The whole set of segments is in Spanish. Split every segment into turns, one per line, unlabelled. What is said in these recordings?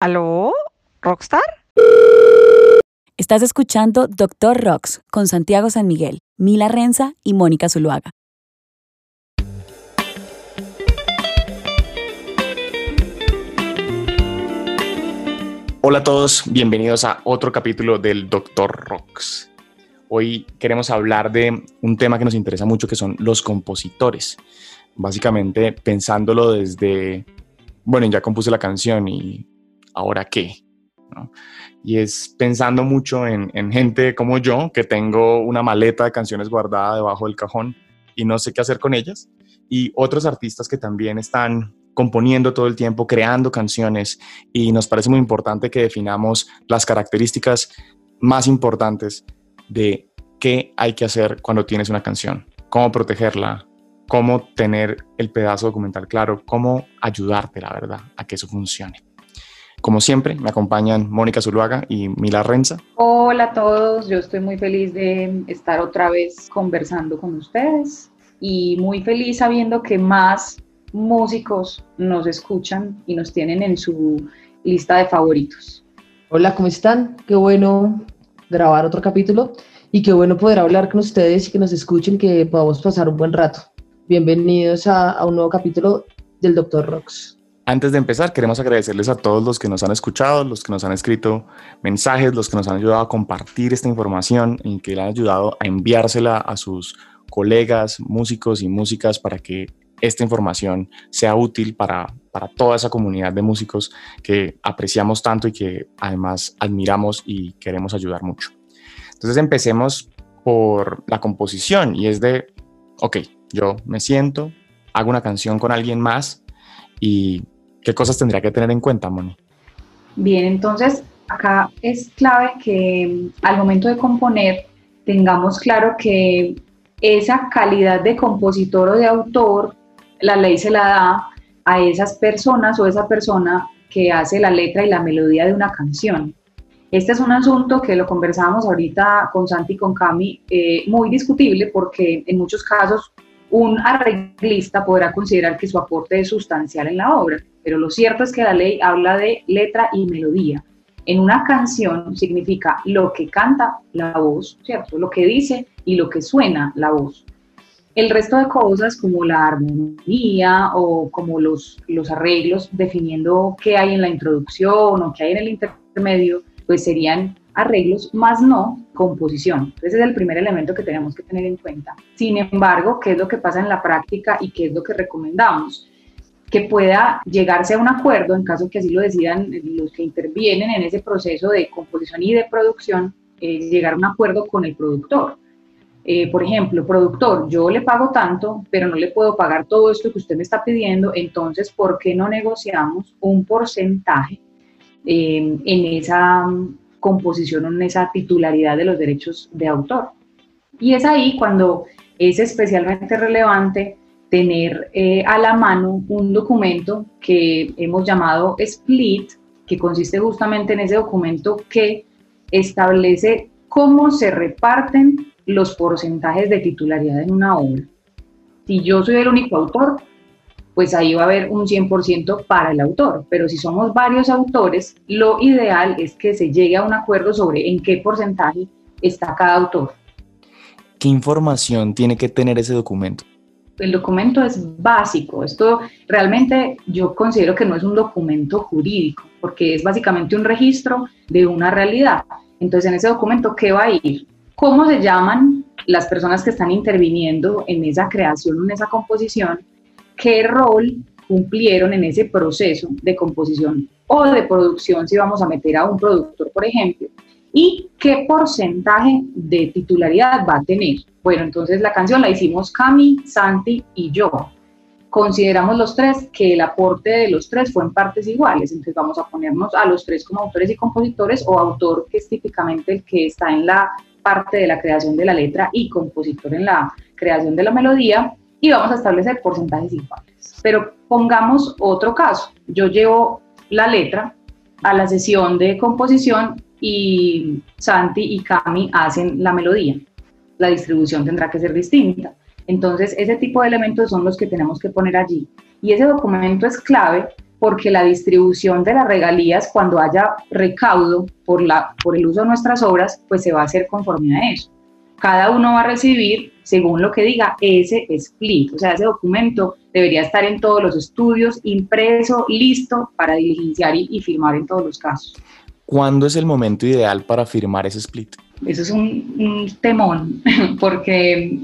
¿Aló? ¿Rockstar?
Estás escuchando Doctor Rocks con Santiago San Miguel, Mila Renza y Mónica Zuluaga.
Hola a todos, bienvenidos a otro capítulo del Doctor Rocks. Hoy queremos hablar de un tema que nos interesa mucho, que son los compositores. Básicamente pensándolo desde, bueno, ya compuse la canción y ahora qué. Y es pensando mucho en, gente como yo, que tengo una maleta de canciones guardada debajo del cajón y no sé qué hacer con ellas. Y otros artistas que también están componiendo todo el tiempo, creando canciones y nos parece muy importante que definamos las características más importantes de qué hay que hacer cuando tienes una canción, cómo protegerla, cómo tener el pedazo documental claro, cómo ayudarte, la verdad, a que eso funcione. Como siempre, me acompañan Mónica Zuluaga y Mila Renza.
Hola a todos, yo estoy muy feliz de estar otra vez conversando con ustedes y muy feliz sabiendo que más músicos nos escuchan y nos tienen en su lista de favoritos.
Hola, ¿cómo están? Qué bueno grabar otro capítulo y qué bueno poder hablar con ustedes y que nos escuchen, que podamos pasar un buen rato. Bienvenidos a, a un nuevo capítulo del Doctor Rocks.
Antes de empezar, queremos agradecerles a todos los que nos han escuchado, los que nos han escrito mensajes, los que nos han ayudado a compartir esta información y que le han ayudado a enviársela a sus colegas, músicos y músicas para que esta información sea útil para, para toda esa comunidad de músicos que apreciamos tanto y que además admiramos y queremos ayudar mucho. Entonces empecemos por la composición y es de, ok, yo me siento, hago una canción con alguien más y ¿Qué cosas tendría que tener en cuenta, Moni?
Bien, entonces acá es clave que al momento de componer tengamos claro que esa calidad de compositor o de autor, la ley se la da a esas personas o esa persona que hace la letra y la melodía de una canción. Este es un asunto que lo conversábamos ahorita con Santi y con Cami, eh, muy discutible porque en muchos casos un arreglista podrá considerar que su aporte es sustancial en la obra, pero lo cierto es que la ley habla de letra y melodía. En una canción significa lo que canta la voz, ¿cierto? Lo que dice y lo que suena la voz. El resto de cosas como la armonía o como los, los arreglos definiendo qué hay en la introducción o qué hay en el intermedio, pues serían arreglos, más no composición. Ese es el primer elemento que tenemos que tener en cuenta. Sin embargo, ¿qué es lo que pasa en la práctica y qué es lo que recomendamos? Que pueda llegarse a un acuerdo, en caso que así lo decidan los que intervienen en ese proceso de composición y de producción, eh, llegar a un acuerdo con el productor. Eh, por ejemplo, productor, yo le pago tanto, pero no le puedo pagar todo esto que usted me está pidiendo, entonces, ¿por qué no negociamos un porcentaje eh, en esa composición en esa titularidad de los derechos de autor. Y es ahí cuando es especialmente relevante tener eh, a la mano un documento que hemos llamado split, que consiste justamente en ese documento que establece cómo se reparten los porcentajes de titularidad en una obra. Si yo soy el único autor, pues ahí va a haber un 100% para el autor. Pero si somos varios autores, lo ideal es que se llegue a un acuerdo sobre en qué porcentaje está cada autor.
¿Qué información tiene que tener ese documento?
El documento es básico. Esto realmente yo considero que no es un documento jurídico, porque es básicamente un registro de una realidad. Entonces, en ese documento, ¿qué va a ir? ¿Cómo se llaman las personas que están interviniendo en esa creación, en esa composición? Qué rol cumplieron en ese proceso de composición o de producción, si vamos a meter a un productor, por ejemplo, y qué porcentaje de titularidad va a tener. Bueno, entonces la canción la hicimos Cami, Santi y yo. Consideramos los tres que el aporte de los tres fue en partes iguales, entonces vamos a ponernos a los tres como autores y compositores o autor que es típicamente el que está en la parte de la creación de la letra y compositor en la creación de la melodía y vamos a establecer porcentajes iguales. Pero pongamos otro caso. Yo llevo la letra a la sesión de composición y Santi y Cami hacen la melodía. La distribución tendrá que ser distinta. Entonces, ese tipo de elementos son los que tenemos que poner allí. Y ese documento es clave porque la distribución de las regalías cuando haya recaudo por, la, por el uso de nuestras obras, pues se va a hacer conforme a eso. Cada uno va a recibir, según lo que diga, ese split, o sea, ese documento debería estar en todos los estudios, impreso, listo para diligenciar y, y firmar en todos los casos.
¿Cuándo es el momento ideal para firmar ese split?
Eso es un, un temón, porque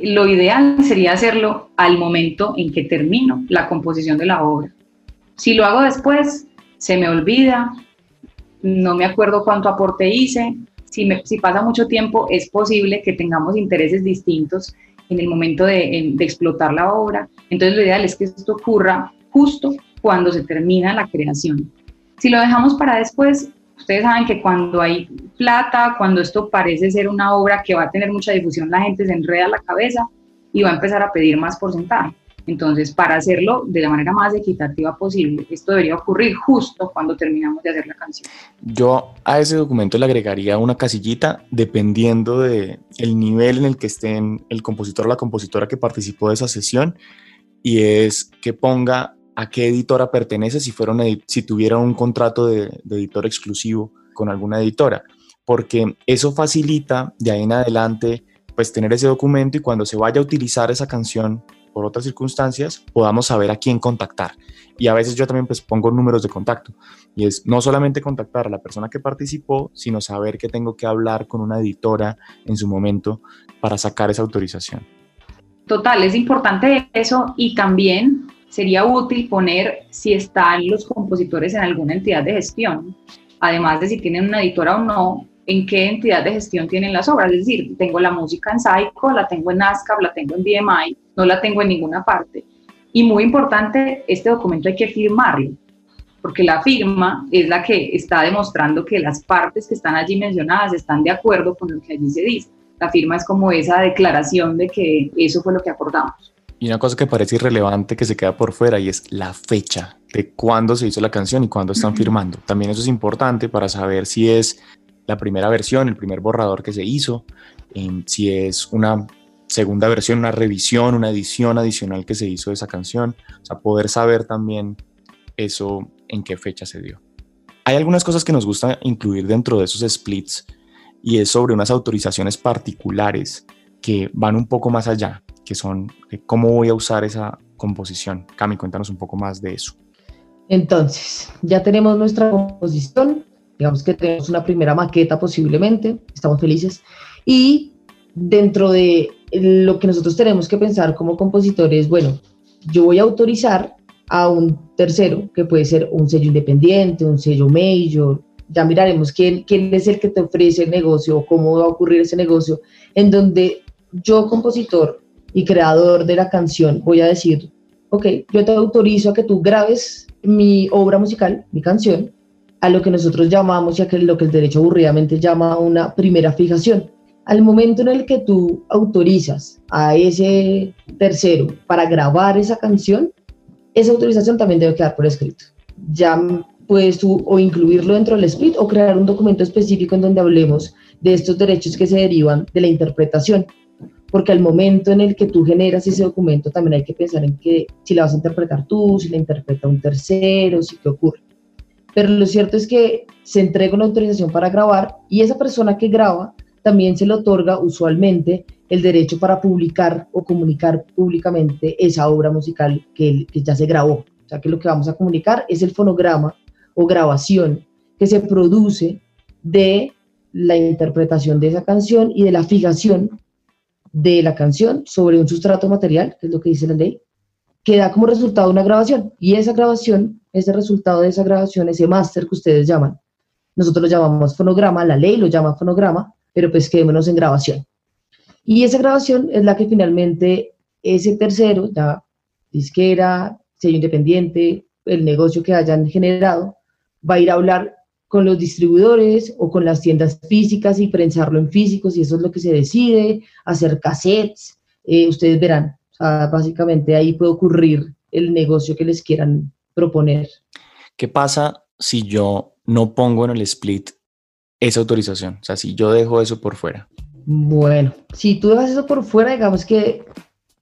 lo ideal sería hacerlo al momento en que termino la composición de la obra. Si lo hago después, se me olvida, no me acuerdo cuánto aporte hice. Si, pasa mucho tiempo, es posible que tengamos intereses distintos en el momento de, de explotar la obra. Entonces, lo ideal es que esto ocurra justo cuando se termina la creación. Si lo dejamos para después, ustedes saben que cuando hay plata, cuando esto parece ser una obra que va a tener mucha difusión, la gente se enreda la cabeza y va a empezar a pedir más porcentaje. Entonces, para hacerlo de la manera más equitativa posible, esto debería ocurrir justo cuando terminamos de hacer la canción.
Yo a ese documento le agregaría una casillita dependiendo de el nivel en el que estén el compositor o la compositora que participó de esa sesión y es que ponga a qué editora pertenece si, si tuviera un contrato de, de editor exclusivo con alguna editora, porque eso facilita de ahí en adelante pues tener ese documento y cuando se vaya a utilizar esa canción por otras circunstancias, podamos saber a quién contactar. Y a veces yo también pues pongo números de contacto. Y es no solamente contactar a la persona que participó, sino saber que tengo que hablar con una editora en su momento para sacar esa autorización.
Total, es importante eso y también sería útil poner si están los compositores en alguna entidad de gestión, además de si tienen una editora o no, en qué entidad de gestión tienen las obras. Es decir, tengo la música en Psycho, la tengo en ASCAP, la tengo en BMI, no la tengo en ninguna parte. Y muy importante, este documento hay que firmarlo, porque la firma es la que está demostrando que las partes que están allí mencionadas están de acuerdo con lo que allí se dice. La firma es como esa declaración de que eso fue lo que acordamos.
Y una cosa que parece irrelevante que se queda por fuera y es la fecha de cuándo se hizo la canción y cuándo están firmando. También eso es importante para saber si es la primera versión, el primer borrador que se hizo, si es una segunda versión, una revisión, una edición adicional que se hizo de esa canción, o sea, poder saber también eso en qué fecha se dio. Hay algunas cosas que nos gusta incluir dentro de esos splits y es sobre unas autorizaciones particulares que van un poco más allá, que son cómo voy a usar esa composición. Cami, cuéntanos un poco más de eso.
Entonces, ya tenemos nuestra composición, digamos que tenemos una primera maqueta posiblemente, estamos felices, y dentro de lo que nosotros tenemos que pensar como compositores, bueno, yo voy a autorizar a un tercero, que puede ser un sello independiente, un sello major, ya miraremos quién, quién es el que te ofrece el negocio cómo va a ocurrir ese negocio, en donde yo, compositor y creador de la canción, voy a decir, ok, yo te autorizo a que tú grabes mi obra musical, mi canción, a lo que nosotros llamamos y a lo que el derecho aburridamente llama una primera fijación. Al momento en el que tú autorizas a ese tercero para grabar esa canción, esa autorización también debe quedar por escrito. Ya puedes tú o incluirlo dentro del split o crear un documento específico en donde hablemos de estos derechos que se derivan de la interpretación. Porque al momento en el que tú generas ese documento también hay que pensar en que si la vas a interpretar tú, si la interpreta un tercero, si qué ocurre pero lo cierto es que se entrega una autorización para grabar y esa persona que graba también se le otorga usualmente el derecho para publicar o comunicar públicamente esa obra musical que, ya se grabó. O sea que lo que vamos a comunicar es el fonograma o grabación que se produce de la interpretación de esa canción y de la fijación de la canción sobre un sustrato material, que es lo que dice la ley, que da como resultado una grabación. Y esa grabación, ese resultado de esa grabación, ese máster que ustedes llaman, nosotros lo llamamos fonograma, la ley lo llama fonograma, pero pues quedémonos en grabación. Y esa grabación es la que finalmente ese tercero, la disquera, sello independiente, el negocio que hayan generado, va a ir a hablar con los distribuidores o con las tiendas físicas y prensarlo en físicos, y eso es lo que se decide, hacer cassettes, eh, ustedes verán, básicamente ahí puede ocurrir el negocio que les quieran proponer.
¿Qué pasa si yo no pongo en el split esa autorización? O sea, si yo dejo eso por fuera.
Bueno, si tú dejas eso por fuera, digamos que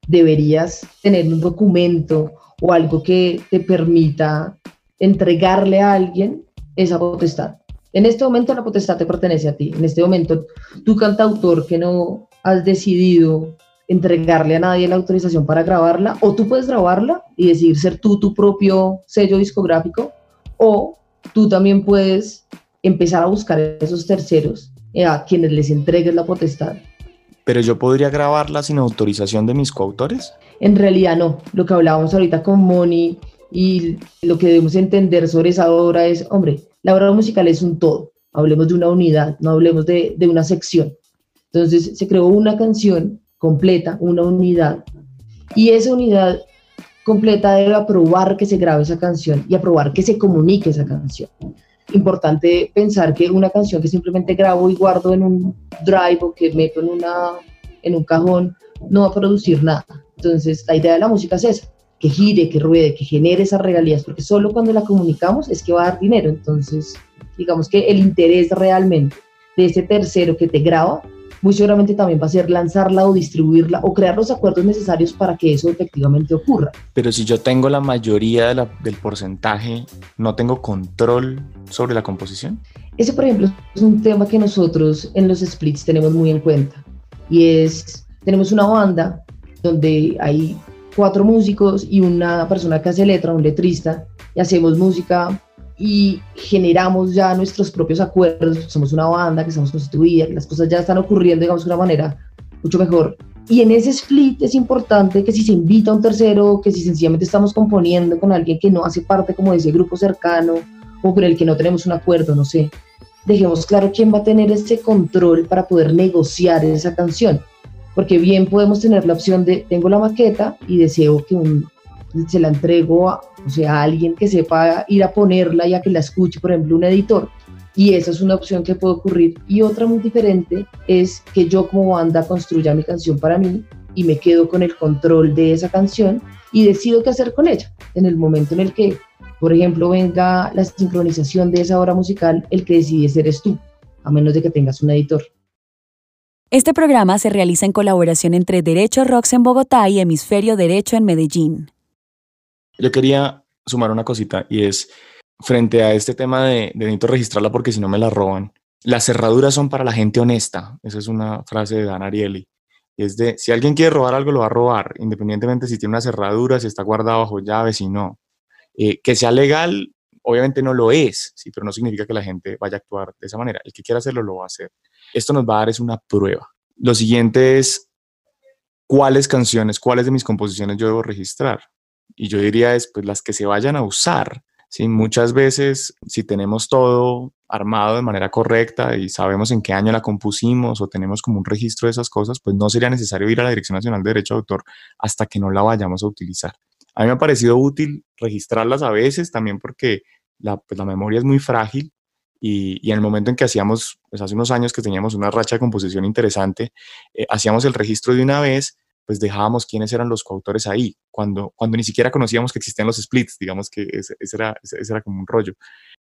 deberías tener un documento o algo que te permita entregarle a alguien esa potestad. En este momento la potestad te pertenece a ti. En este momento, tú cantautor que no has decidido entregarle a nadie la autorización para grabarla, o tú puedes grabarla y decidir ser tú tu propio sello discográfico, o tú también puedes empezar a buscar esos terceros eh, a quienes les entregues la potestad.
Pero yo podría grabarla sin autorización de mis coautores?
En realidad no. Lo que hablábamos ahorita con Moni y lo que debemos entender sobre esa obra es, hombre, la obra musical es un todo. Hablemos de una unidad, no hablemos de, de una sección. Entonces se creó una canción completa, una unidad, y esa unidad completa debe aprobar que se grabe esa canción y aprobar que se comunique esa canción. Importante pensar que una canción que simplemente grabo y guardo en un drive o que meto en, una, en un cajón no va a producir nada. Entonces, la idea de la música es esa, que gire, que ruede, que genere esas regalías, porque solo cuando la comunicamos es que va a dar dinero. Entonces, digamos que el interés realmente de ese tercero que te graba muy seguramente también va a ser lanzarla o distribuirla o crear los acuerdos necesarios para que eso efectivamente ocurra.
Pero si yo tengo la mayoría del porcentaje, ¿no tengo control sobre la composición?
Ese, por ejemplo, es un tema que nosotros en los splits tenemos muy en cuenta. Y es, tenemos una banda donde hay cuatro músicos y una persona que hace letra, un letrista, y hacemos música y generamos ya nuestros propios acuerdos, somos una banda que estamos constituida, las cosas ya están ocurriendo, digamos, de una manera mucho mejor. Y en ese split es importante que si se invita a un tercero, que si sencillamente estamos componiendo con alguien que no hace parte como de ese grupo cercano o con el que no tenemos un acuerdo, no sé, dejemos claro quién va a tener ese control para poder negociar esa canción. Porque bien podemos tener la opción de, tengo la maqueta y deseo que se la entrego a, o sea, alguien que sepa ir a ponerla y a que la escuche, por ejemplo, un editor. Y esa es una opción que puede ocurrir. Y otra muy diferente es que yo como banda construya mi canción para mí y me quedo con el control de esa canción y decido qué hacer con ella. En el momento en el que, por ejemplo, venga la sincronización de esa obra musical, el que decide eres tú, a menos de que tengas un editor.
Este programa se realiza en colaboración entre Derecho Rocks en Bogotá y Hemisferio Derecho en Medellín.
Yo quería sumar una cosita y es, frente a este tema de, de necesito registrarla porque si no me la roban, las cerraduras son para la gente honesta. Esa es una frase de Dan Ariely. Es de, si alguien quiere robar algo, lo va a robar, independientemente si tiene una cerradura, si está guardado bajo llave, si no. Eh, que sea legal, obviamente no lo es, ¿sí? pero no significa que la gente vaya a actuar de esa manera. El que quiera hacerlo, lo va a hacer. Esto nos va a dar es una prueba. Lo siguiente es, ¿cuáles canciones, cuáles de mis composiciones yo debo registrar? Y yo diría es pues las que se vayan a usar. ¿sí? Muchas veces si tenemos todo armado de manera correcta y sabemos en qué año la compusimos o tenemos como un registro de esas cosas, pues no sería necesario ir a la Dirección Nacional de Derecho de Autor hasta que no la vayamos a utilizar. A mí me ha parecido útil registrarlas a veces también porque la, pues, la memoria es muy frágil y, y, en el momento en que hacíamos, pues hace unos años que teníamos una racha de composición interesante, eh, hacíamos el registro de una vez pues dejábamos quiénes eran los coautores ahí, cuando, cuando ni siquiera conocíamos que existían los splits, digamos que ese, era, ese, era como un rollo.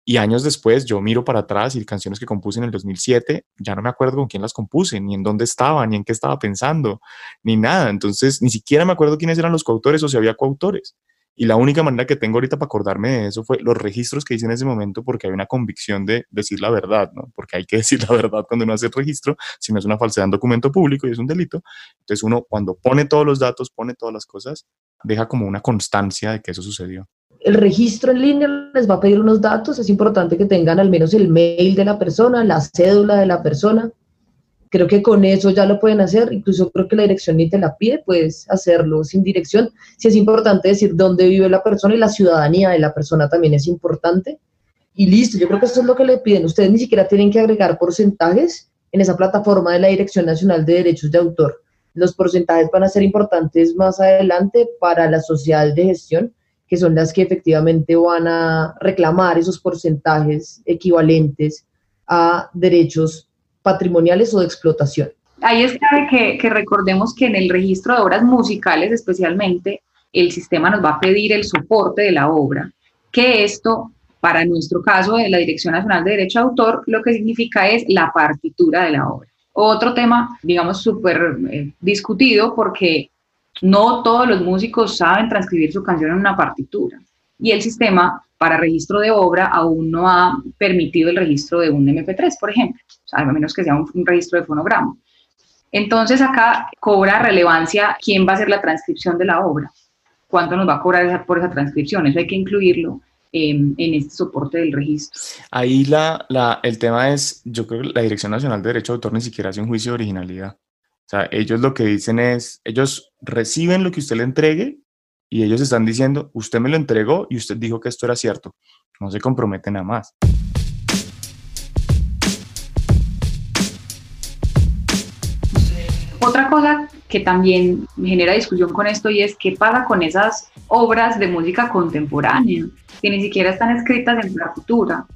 Y años después yo miro para atrás y canciones que compuse en el 2007, ya no me acuerdo con quién las compuse, ni en dónde estaba, ni en qué estaba pensando, ni nada. Entonces, ni siquiera me acuerdo quiénes eran los coautores o si había coautores. Y la única manera que tengo ahorita para acordarme de eso fue los registros que hice en ese momento porque hay una convicción de decir la verdad, ¿no? Porque hay que decir la verdad cuando uno hace el registro, si no es una falsedad en documento público y es un delito. Entonces uno cuando pone todos los datos, pone todas las cosas, deja como una constancia de que eso sucedió.
El registro en línea les va a pedir unos datos, es importante que tengan al menos el mail de la persona, la cédula de la persona, Creo que con eso ya lo pueden hacer, incluso creo que la dirección ni te la pide, puedes hacerlo sin dirección. Si es importante decir dónde vive la persona y la ciudadanía de la persona también es importante. Y listo, yo creo que eso es lo que le piden. Ustedes ni siquiera tienen que agregar porcentajes en esa plataforma de la Dirección Nacional de Derechos de Autor. Los porcentajes van a ser importantes más adelante para las sociedades de gestión, que son las que efectivamente van a reclamar esos porcentajes equivalentes a derechos patrimoniales o de explotación.
Ahí es que recordemos que en el registro de obras musicales especialmente, el sistema nos va a pedir el soporte de la obra, que esto, para nuestro caso de la Dirección Nacional de Derecho de Autor, lo que significa es la partitura de la obra. Otro tema, digamos, súper eh, discutido porque no todos los músicos saben transcribir su canción en una partitura y el sistema para registro de obra aún no ha permitido el registro de un MP3, por ejemplo, a menos que sea un, un registro de fonograma. Entonces acá cobra relevancia quién va a hacer la transcripción de la obra, cuánto nos va a cobrar por esa transcripción, eso hay que incluirlo en este soporte del registro.
Ahí la, la, el tema es, yo creo que la Dirección Nacional de Derecho de Autor ni siquiera hace un juicio de originalidad. O sea, ellos lo que dicen es, ellos reciben lo que usted le entregue y ellos están diciendo, usted me lo entregó y usted dijo que esto era cierto. No se comprometen a más.
Otra cosa que también genera discusión con esto y es qué pasa con esas obras de música contemporánea que ni siquiera están escritas en partitura,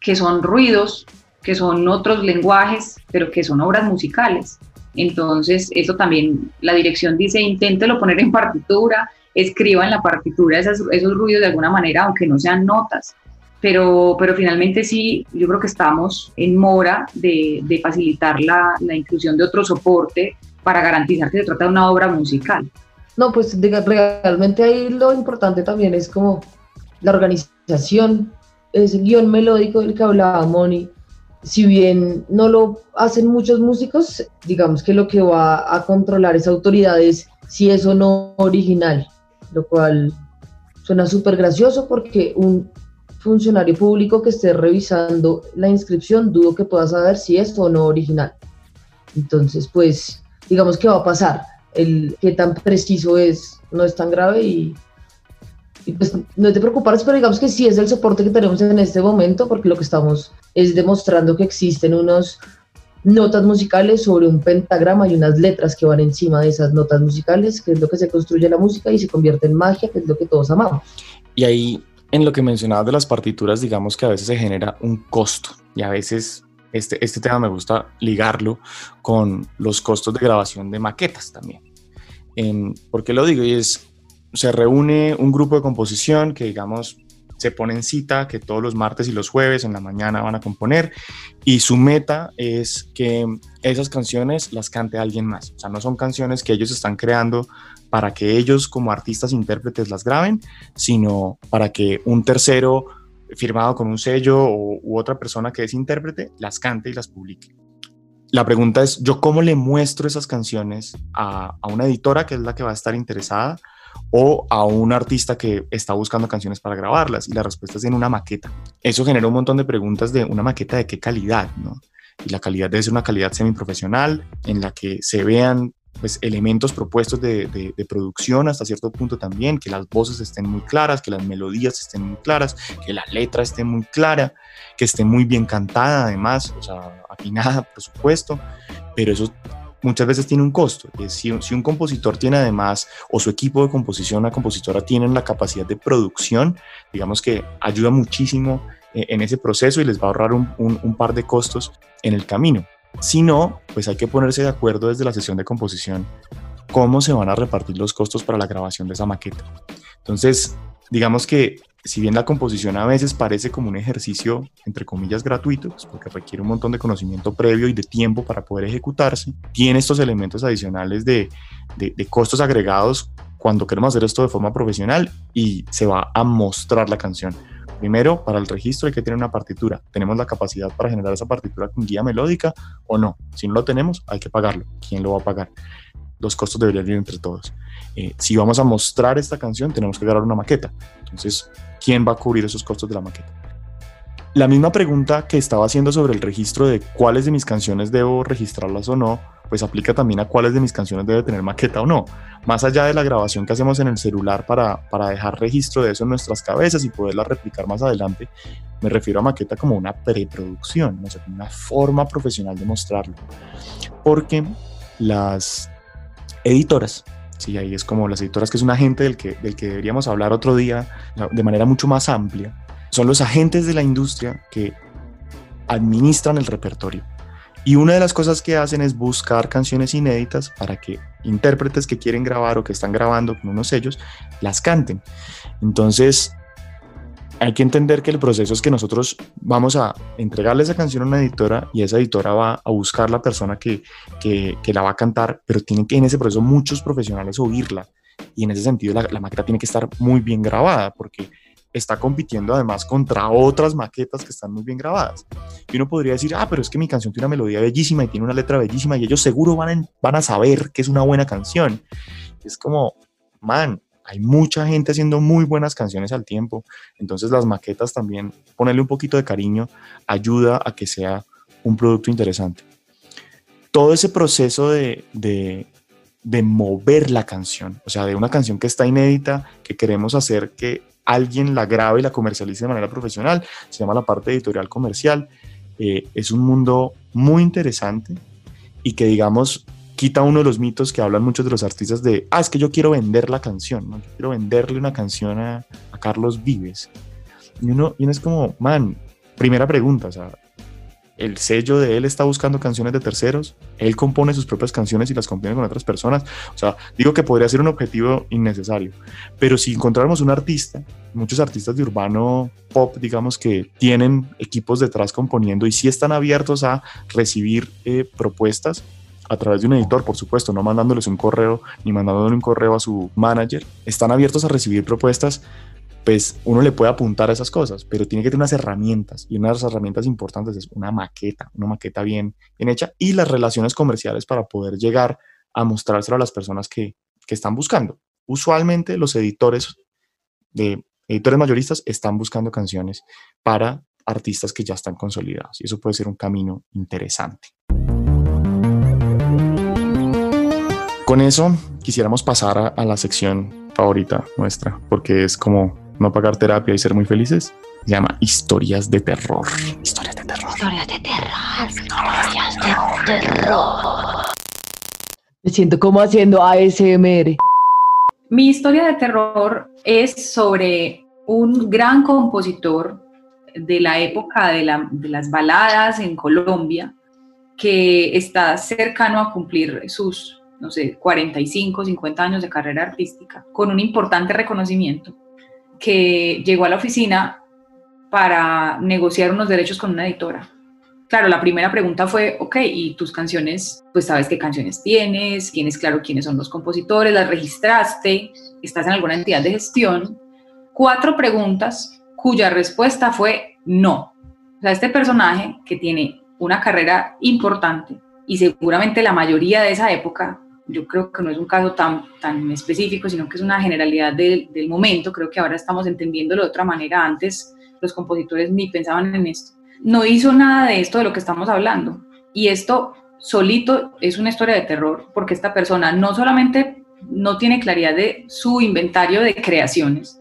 que son ruidos, que son otros lenguajes, pero que son obras musicales. Entonces, eso también la dirección dice, inténtelo poner en partitura, escriba en la partitura esos, esos ruidos de alguna manera, aunque no sean notas. Pero, pero finalmente sí, yo creo que estamos en mora de, de facilitar la, la inclusión de otro soporte para garantizar que se trata de una obra musical.
No, pues realmente ahí lo importante también es como la organización, ese guion melódico del que hablaba Moni, si bien no lo hacen muchos músicos, digamos que lo que va a controlar esa autoridad es si es o no original, lo cual suena súper gracioso porque un funcionario público que esté revisando la inscripción dudo que pueda saber si es o no original. Entonces, pues, digamos que va a pasar. El que tan preciso es no es tan grave y y pues no te preocupes, pero digamos que sí es el soporte que tenemos en este momento, porque lo que estamos es demostrando que existen unas notas musicales sobre un pentagrama y unas letras que van encima de esas notas musicales, que es lo que se construye la música y se convierte en magia, que es lo que todos amamos.
Y ahí, en lo que mencionabas de las partituras, digamos que a veces se genera un costo y a veces este, este tema me gusta ligarlo con los costos de grabación de maquetas también. Eh, ¿Por qué lo digo? Y es, se reúne un grupo de composición que, digamos, se pone en cita, que todos los martes y los jueves en la mañana van a componer, y su meta es que esas canciones las cante alguien más. O sea, no son canciones que ellos están creando para que ellos como artistas intérpretes las graben, sino para que un tercero firmado con un sello o, u otra persona que es intérprete las cante y las publique. La pregunta es, ¿yo cómo le muestro esas canciones a, a una editora que es la que va a estar interesada? O a un artista que está buscando canciones para grabarlas? Y la respuesta es en una maqueta. Eso genera un montón de preguntas de una maqueta de qué calidad, ¿no? Y la calidad debe ser una calidad semiprofesional en la que se vean pues, elementos propuestos de, de, producción hasta cierto punto también, que las voces estén muy claras, que las melodías estén muy claras, que la letra esté muy clara, que esté muy bien cantada además, o sea, afinada por supuesto, pero eso muchas veces tiene un costo. Si, un compositor tiene además, o su equipo de composición, una compositora tienen la capacidad de producción, digamos que ayuda muchísimo eh, en ese proceso y les va a ahorrar un par de costos en el camino. Si no, pues hay que ponerse de acuerdo desde la sesión de composición cómo se van a repartir los costos para la grabación de esa maqueta. Entonces, digamos que si bien la composición a veces parece como un ejercicio, entre comillas, gratuito, pues porque requiere un montón de conocimiento previo y de tiempo para poder ejecutarse, tiene estos elementos adicionales de, de, de costos agregados cuando queremos hacer esto de forma profesional y se va a mostrar la canción. Primero, para el registro hay que tener una partitura. ¿Tenemos la capacidad para generar esa partitura con guía melódica o no? Si no lo tenemos, hay que pagarlo. ¿Quién lo va a pagar? Los costos deberían ir entre todos. Eh, si vamos a mostrar esta canción, tenemos que grabar una maqueta. Entonces, ¿quién va a cubrir esos costos de la maqueta? La misma pregunta que estaba haciendo sobre el registro de cuáles de mis canciones debo registrarlas o no, pues aplica también a cuáles de mis canciones debe tener maqueta o no. Más allá de la grabación que hacemos en el celular para, para dejar registro de eso en nuestras cabezas y poderla replicar más adelante, me refiero a maqueta como una preproducción, o sea, una forma profesional de mostrarlo. Porque las editoras Sí, ahí es como las editoras, que es un agente del que, del que deberíamos hablar otro día de manera mucho más amplia. Son los agentes de la industria que administran el repertorio. Y una de las cosas que hacen es buscar canciones inéditas para que intérpretes que quieren grabar o que están grabando con unos sellos las canten. Entonces, hay que entender que el proceso es que nosotros vamos a entregarle esa canción a una editora y esa editora va a buscar la persona que, que, la va a cantar, pero tienen que en ese proceso muchos profesionales oírla. Y en ese sentido la, la maqueta tiene que estar muy bien grabada porque está compitiendo además contra otras maquetas que están muy bien grabadas. Y uno podría decir, ah, pero es que mi canción tiene una melodía bellísima y tiene una letra bellísima y ellos seguro van van a saber que es una buena canción. Es como, man, hay mucha gente haciendo muy buenas canciones al tiempo. Entonces las maquetas también, ponerle un poquito de cariño, ayuda a que sea un producto interesante. Todo ese proceso de, de, mover la canción, o sea, de una canción que está inédita, que queremos hacer que alguien la grabe y la comercialice de manera profesional, se llama la parte editorial comercial. Eh, es un mundo muy interesante y que digamos quita uno de los mitos que hablan muchos de los artistas de, ah, es que yo quiero vender la canción, ¿no? quiero venderle una canción a, a Carlos Vives. Y uno, y uno es como, man, primera pregunta, o sea, el sello de él está buscando canciones de terceros, él compone sus propias canciones y las compone con otras personas. O sea, digo que podría ser un objetivo innecesario, pero si encontráramos un artista, muchos artistas de urbano pop, digamos que tienen equipos detrás componiendo y sí están abiertos a recibir eh, propuestas a través de un editor, por supuesto, no mandándoles un correo ni mandándole un correo a su manager, están abiertos a recibir propuestas pues uno le puede apuntar a esas cosas, pero tiene que tener unas herramientas y una de las herramientas importantes es una maqueta, una maqueta bien, bien hecha y las relaciones comerciales para poder llegar a mostrárselo a las personas que, que están buscando. Usualmente los editores de editores mayoristas están buscando canciones para artistas que ya están consolidados y eso puede ser un camino interesante. Con eso quisiéramos pasar a, a la sección favorita nuestra, porque es como no pagar terapia y ser muy felices, se llama Historias de Terror. Historias de terror.
Historias de terror. Historias de terror.
Me siento como haciendo ASMR.
Mi historia de terror es sobre un gran compositor de la época de, la, de, las baladas en Colombia que está cercano a cumplir sus, no sé, 45, 50 años de carrera artística con un importante reconocimiento que llegó a la oficina para negociar unos derechos con una editora. Claro, la primera pregunta fue, ok, ¿y tus canciones? Pues sabes qué canciones tienes, tienes claro quiénes son los compositores, las registraste, estás en alguna entidad de gestión. Cuatro preguntas cuya respuesta fue no. O sea, este personaje que tiene una carrera importante y seguramente la mayoría de esa época yo creo que no es un caso tan, tan específico, sino que es una generalidad del, del momento. Creo que ahora estamos entendiéndolo de otra manera. Antes los compositores ni pensaban en esto. No hizo nada de esto de lo que estamos hablando. Y esto solito es una historia de terror, porque esta persona no solamente no tiene claridad de su inventario de creaciones,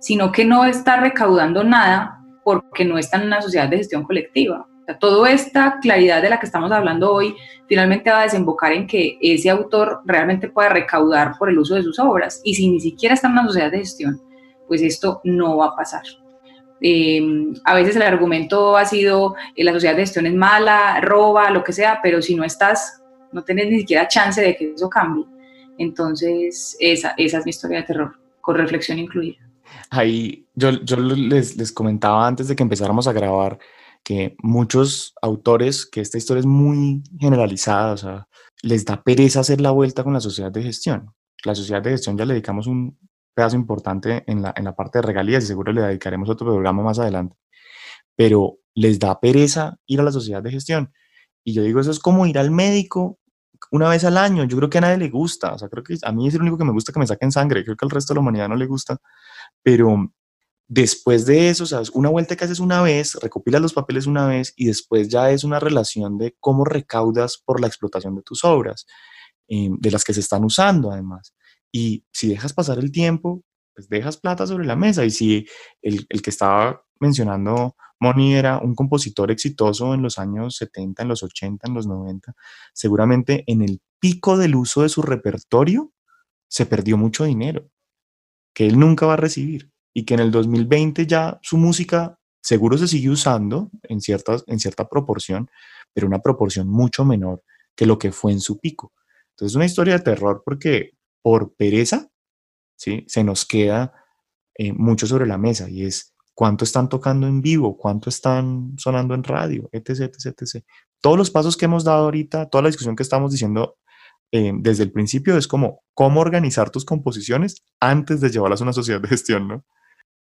sino que no está recaudando nada porque no está en una sociedad de gestión colectiva. O toda esta claridad de la que estamos hablando hoy finalmente va a desembocar en que ese autor realmente pueda recaudar por el uso de sus obras. Y si ni siquiera está en una sociedad de gestión, pues esto no va a pasar. Eh, a veces el argumento ha sido eh, la sociedad de gestión es mala, roba, lo que sea, pero si no estás, no tienes ni siquiera chance de que eso cambie. Entonces, esa, es mi historia de terror, con reflexión incluida.
Ahí yo, les comentaba antes de que empezáramos a grabar que muchos autores, que esta historia es muy generalizada, o sea, les da pereza hacer la vuelta con la sociedad de gestión. La sociedad de gestión ya le dedicamos un pedazo importante en la, en la parte de regalías y seguro le dedicaremos otro programa más adelante. Pero les da pereza ir a la sociedad de gestión. Y yo digo, eso es como ir al médico una vez al año. Yo creo que a nadie le gusta. O sea, creo que a mí es el único que me gusta que me saquen sangre. Creo que al resto de la humanidad no le gusta. Pero Después de eso, ¿sabes? Una vuelta que haces una vez, recopilas los papeles una vez y después ya es una relación de cómo recaudas por la explotación de tus obras, eh, de las que se están usando además. Y si dejas pasar el tiempo, pues dejas plata sobre la mesa. Y si el, el que estaba mencionando Moni era un compositor exitoso en los años 70, en los 80, en los 90, seguramente en el pico del uso de su repertorio se perdió mucho dinero que él nunca va a recibir y que en el 2020 ya su música seguro se sigue usando en, ciertas, en cierta proporción, pero una proporción mucho menor que lo que fue en su pico. Entonces es una historia de terror porque por pereza ¿sí? se nos queda eh, mucho sobre la mesa y es cuánto están tocando en vivo, cuánto están sonando en radio, etc, etc, etc. Todos los pasos que hemos dado ahorita, toda la discusión que estamos diciendo eh, desde el principio es como cómo organizar tus composiciones antes de llevarlas a una sociedad de gestión, ¿no?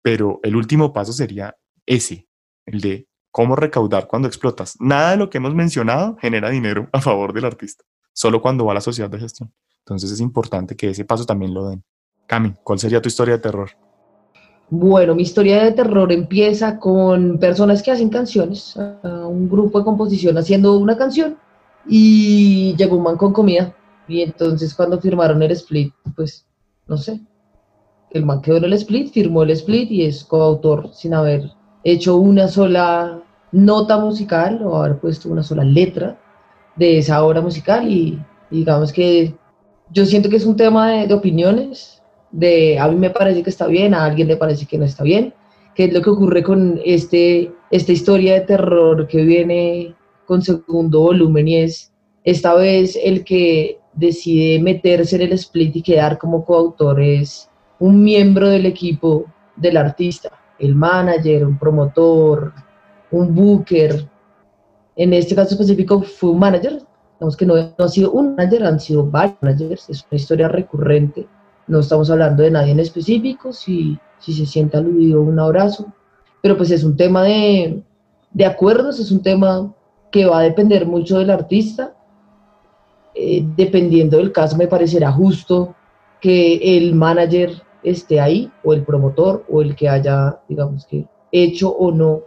Pero el último paso sería ese, el de cómo recaudar cuando explotas. Nada de lo que hemos mencionado genera dinero a favor del artista, solo cuando va a la sociedad de gestión. Entonces es importante que ese paso también lo den. Cami, ¿cuál sería tu historia de terror?
Bueno, mi historia de terror empieza con personas que hacen canciones, un grupo de composición haciendo una canción y llegó un man con comida y entonces cuando firmaron el split, pues no sé, el man quedó en el split, firmó el split y es coautor sin haber hecho una sola nota musical o haber puesto una sola letra de esa obra musical. Y, digamos que yo siento que es un tema de opiniones de a mí me parece que está bien, a alguien le parece que no está bien, que es lo que ocurre con este, esta historia de terror que viene con segundo volumen y es esta vez el que decide meterse en el split y quedar como coautor es un miembro del equipo del artista, el manager, un promotor, un booker. En este caso específico fue un manager, digamos que no, no ha sido un manager, han sido varios managers, es una historia recurrente no estamos hablando de nadie en específico, si, si se siente aludido, un abrazo, pero pues es un tema de, de acuerdos, es un tema que va a depender mucho del artista. Eh, dependiendo del caso, me parecerá justo que el manager esté ahí, o el promotor, o el que haya, digamos que, hecho o no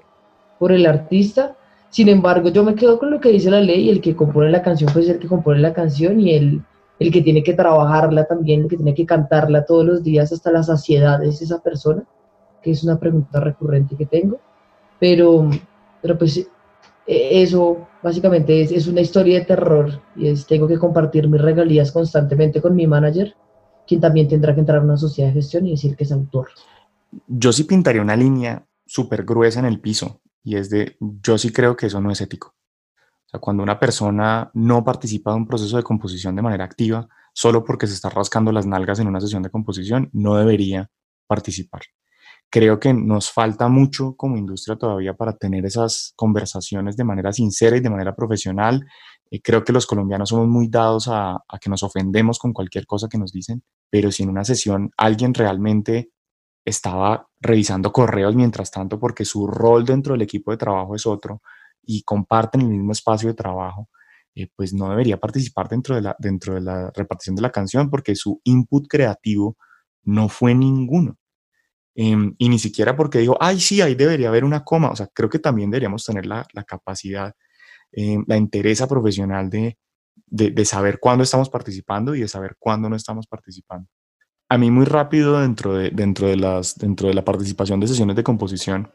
por el artista. Sin embargo, yo me quedo con lo que dice la ley, el que compone la canción puede ser el que compone la canción y el, el que tiene que trabajarla también, el que tiene que cantarla todos los días hasta la saciedad es esa persona, que es una pregunta recurrente que tengo. Pero, pero pues e, eso básicamente es, es una historia de terror y es tengo que compartir mis regalías constantemente con mi manager, quien también tendrá que entrar a una sociedad de gestión y decir que es autor.
Yo sí pintaría una línea súper gruesa en el piso y es de, yo sí creo que eso no es ético cuando una persona no participa de un proceso de composición de manera activa, solo porque se está rascando las nalgas en una sesión de composición, no debería participar. Creo que nos falta mucho como industria todavía para tener esas conversaciones de manera sincera y de manera profesional. Eh, creo que los colombianos somos muy dados a, a que nos ofendemos con cualquier cosa que nos dicen, pero si en una sesión alguien realmente estaba revisando correos mientras tanto porque su rol dentro del equipo de trabajo es otro, y comparten el mismo espacio de trabajo, eh, pues no debería participar dentro de, la, dentro de la repartición de la canción porque su input creativo no fue ninguno. Em, y ni siquiera porque digo, ay, sí, ahí debería haber una coma. O sea, creo que también deberíamos tener la, la capacidad, em, la interesa profesional de, de, de, saber cuándo estamos participando y de saber cuándo no estamos participando. A mí muy rápido dentro de, dentro de, las, dentro de la participación de sesiones de composición,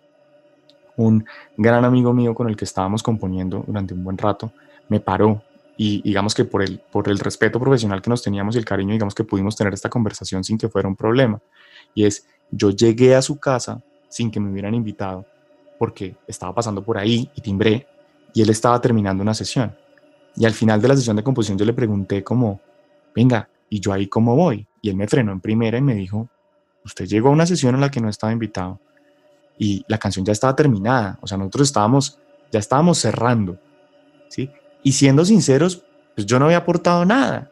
un gran amigo mío con el que estábamos componiendo durante un buen rato, me paró y digamos que por el, por el respeto profesional que nos teníamos y el cariño, digamos que pudimos tener esta conversación sin que fuera un problema. Y es, yo llegué a su casa sin que me hubieran invitado porque estaba pasando por ahí y timbré y él estaba terminando una sesión. Y al final de la sesión de composición yo le pregunté como, venga, ¿y yo ahí cómo voy? Y él me frenó en primera y me dijo, usted llegó a una sesión en la que no estaba invitado y la canción ya estaba terminada, o sea, nosotros estábamos, ya estábamos cerrando, ¿sí? Y siendo sinceros, pues yo no había aportado nada,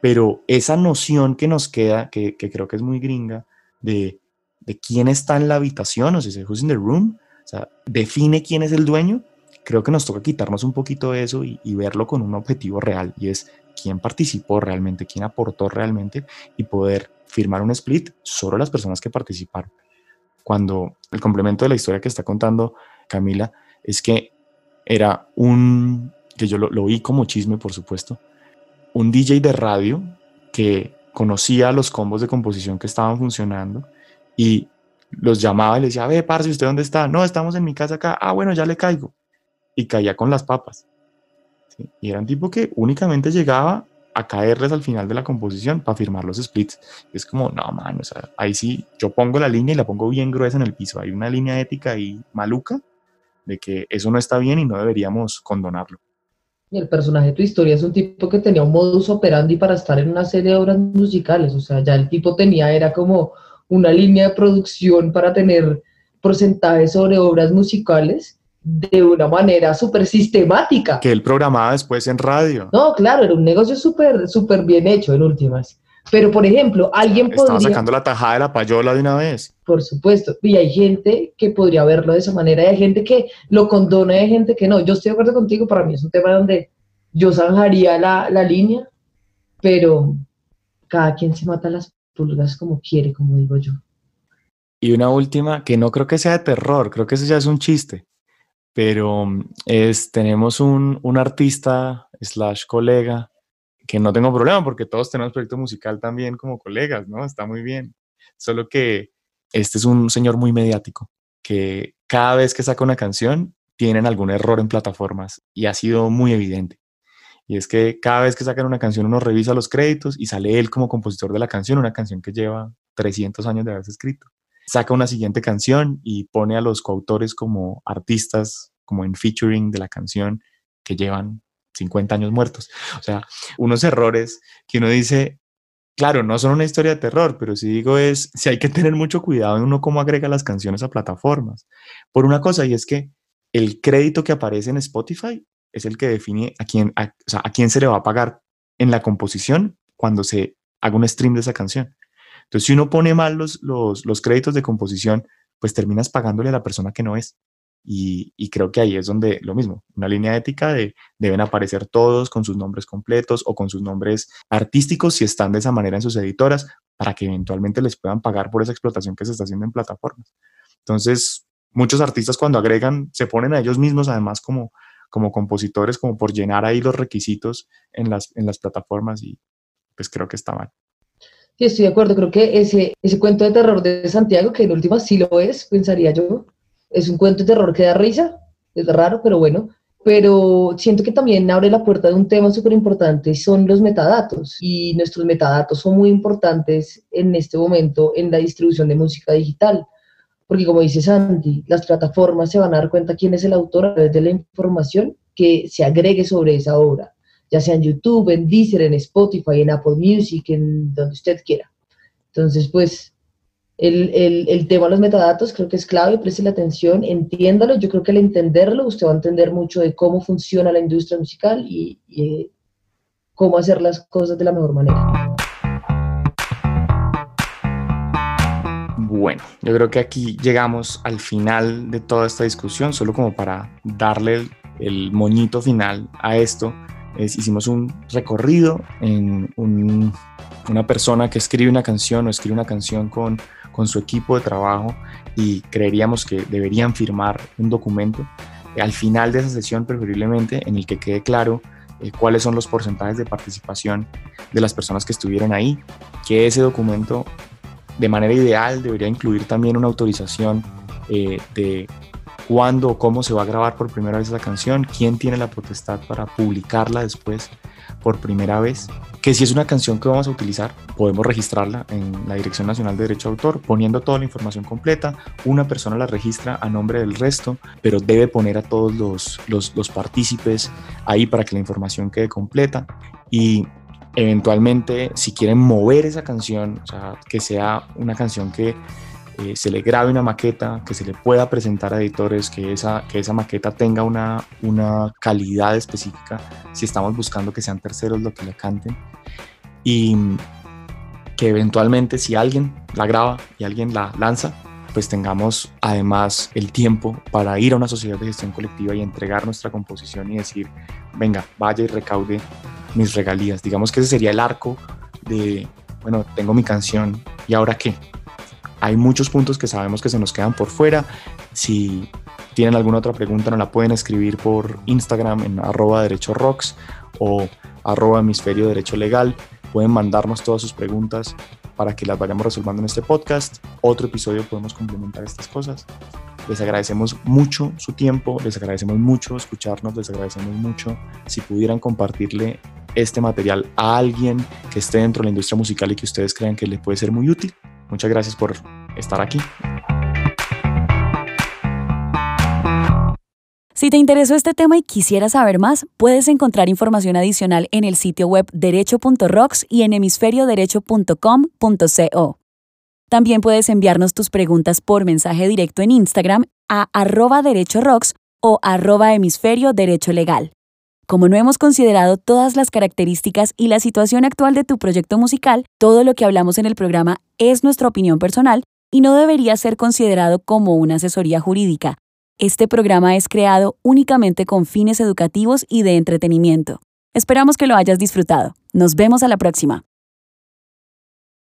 pero esa noción que nos queda, que, que creo que es muy gringa, de, de, quién está en la habitación, o sea, who's in the room, o sea, define quién es el dueño, creo que nos toca quitarnos un poquito de eso y, y verlo con un objetivo real, y es quién participó realmente, quién aportó realmente, y poder firmar un split solo las personas que participaron cuando el complemento de la historia que está contando Camila es que era un, que yo lo, lo vi como chisme, por supuesto, un DJ de radio que conocía los combos de composición que estaban funcionando y los llamaba y le decía, ve, parce, ¿usted dónde está? No, estamos en mi casa acá. Ah, bueno, ya le caigo. Y caía con las papas. Y era un tipo que únicamente llegaba a caerles al final de la composición para firmar los splits. Es como, no, man, o sea, ahí sí, yo pongo la línea y la pongo bien gruesa en el piso. Hay una línea ética ahí maluca de que eso no está bien y no deberíamos condonarlo.
Y el personaje de tu historia es un tipo que tenía un modus operandi para estar en una serie de obras musicales. O sea, ya el tipo tenía, era como una línea de producción para tener porcentaje sobre obras musicales de una manera súper sistemática.
Que él programaba después en radio.
No, claro, era un negocio súper, súper bien hecho en últimas. Pero, por ejemplo, alguien
Estaba
podría...
sacando la tajada de la payola de una vez.
Por supuesto. Y hay gente que podría verlo de esa manera, y hay gente que lo condona y hay gente que no. Yo estoy de acuerdo contigo, para mí es un tema donde yo zanjaría la, la línea, pero cada quien se mata las pulgas como quiere, como digo yo.
Y una última, que no creo que sea de terror, creo que eso ya es un chiste, pero mm, es, tenemos un, un artista slash colega que no tengo problema porque todos tenemos proyecto musical también como colegas, ¿no? Está muy bien. Solo que este es un señor muy mediático, que cada vez que saca una canción tienen algún error en plataformas y ha sido muy evidente. Y es que cada vez que sacan una canción uno revisa los créditos y sale él como compositor de la canción, una canción que lleva 300 años de haberse escrito. Saca una siguiente canción y pone a los coautores como artistas, como en featuring de la canción que llevan 50 años muertos. O sea, unos errores que uno dice, claro, no son una historia de terror, pero si digo es, si hay que tener mucho cuidado en uno cómo agrega las canciones a plataformas. Por una cosa, y es que el crédito que aparece en Spotify es el que define a quién, a, quién se le va a pagar en la composición cuando se haga un stream de esa canción. Entonces, si uno pone mal los, los, los créditos de composición, pues terminas pagándole a la persona que no es. Y, y, creo que ahí es donde lo mismo, una línea ética de deben aparecer todos con sus nombres completos o con sus nombres artísticos si están de esa manera en sus editoras para que eventualmente les puedan pagar por esa explotación que se está haciendo en plataformas. Entonces, muchos artistas cuando agregan se ponen a ellos mismos además como, como compositores, como por llenar ahí los requisitos en las, en las plataformas y pues creo que está mal.
Sí, estoy de acuerdo, creo que ese, ese cuento de terror de Santiago, que en última sí lo es, pensaría yo, es un cuento de terror que da risa, es raro, pero bueno, pero siento que también abre la puerta de un tema súper importante, son los metadatos, y nuestros metadatos son muy importantes en este momento en la distribución de música digital, porque como dice Santi, las plataformas se van a dar cuenta quién es el autor a través de la información que se agregue sobre esa obra, ya sea en YouTube, en Deezer, en Spotify, en Apple Music, en donde usted quiera. Entonces, pues, el, el, el, tema de los metadatos creo que es clave, preste la atención, entiéndalo. Yo creo que al entenderlo, usted va a entender mucho de cómo funciona la industria musical y, y cómo hacer las cosas de la mejor manera.
Bueno, yo creo que aquí llegamos al final de toda esta discusión, solo como para darle el, el moñito final a esto. Es, hicimos un recorrido en un, una persona que escribe una canción o escribe una canción con, con su equipo de trabajo y creeríamos que deberían firmar un documento. Al final de esa sesión preferiblemente en el que quede claro eh, cuáles son los porcentajes de participación de las personas que estuvieron ahí, que ese documento de manera ideal debería incluir también una autorización eh, de cuándo o cómo se va a grabar por primera vez esa canción, quién tiene la potestad para publicarla después por primera vez, que si es una canción que vamos a utilizar, podemos registrarla en la Dirección Nacional de Derecho de Autor, poniendo toda la información completa, una persona la registra a nombre del resto, pero debe poner a todos los, los, los partícipes ahí para que la información quede completa. Y eventualmente si quieren mover esa canción, o sea, que sea una canción que eh, se le grabe una maqueta, que se le pueda presentar a editores, que esa, que esa maqueta tenga una, una calidad específica, si estamos buscando que sean terceros los que la canten, y que eventualmente si alguien la graba y alguien la lanza, pues tengamos además el tiempo para ir a una sociedad de gestión colectiva y entregar nuestra composición y decir, venga, vaya y recaude mis regalías. Digamos que ese sería el arco de, bueno, tengo mi canción y ahora qué. Hay muchos puntos que sabemos que se nos quedan por fuera. Si tienen alguna otra pregunta, nos la pueden escribir por Instagram en arroba derecho rocks o arroba hemisferio derecho legal. Pueden mandarnos todas sus preguntas para que las vayamos resolviendo en este podcast. Otro episodio podemos complementar estas cosas. Les agradecemos mucho su tiempo, les agradecemos mucho escucharnos, les agradecemos mucho si pudieran compartirle este material a alguien que esté dentro de la industria musical y que ustedes crean que le puede ser muy útil. Muchas gracias por estar aquí.
Si te interesó este tema y quisieras saber más, puedes encontrar información adicional en el sitio web derecho.rocks y en hemisferioderecho.com.co. También puedes enviarnos tus preguntas por mensaje directo en Instagram a arroba derecho rocks o arroba hemisferio derecho legal. Como no hemos considerado todas las características y la situación actual de tu proyecto musical, todo lo que hablamos en el programa es nuestra opinión personal y no debería ser considerado como una asesoría jurídica. Este programa es creado únicamente con fines educativos y de entretenimiento. Esperamos que lo hayas disfrutado. Nos vemos a la próxima.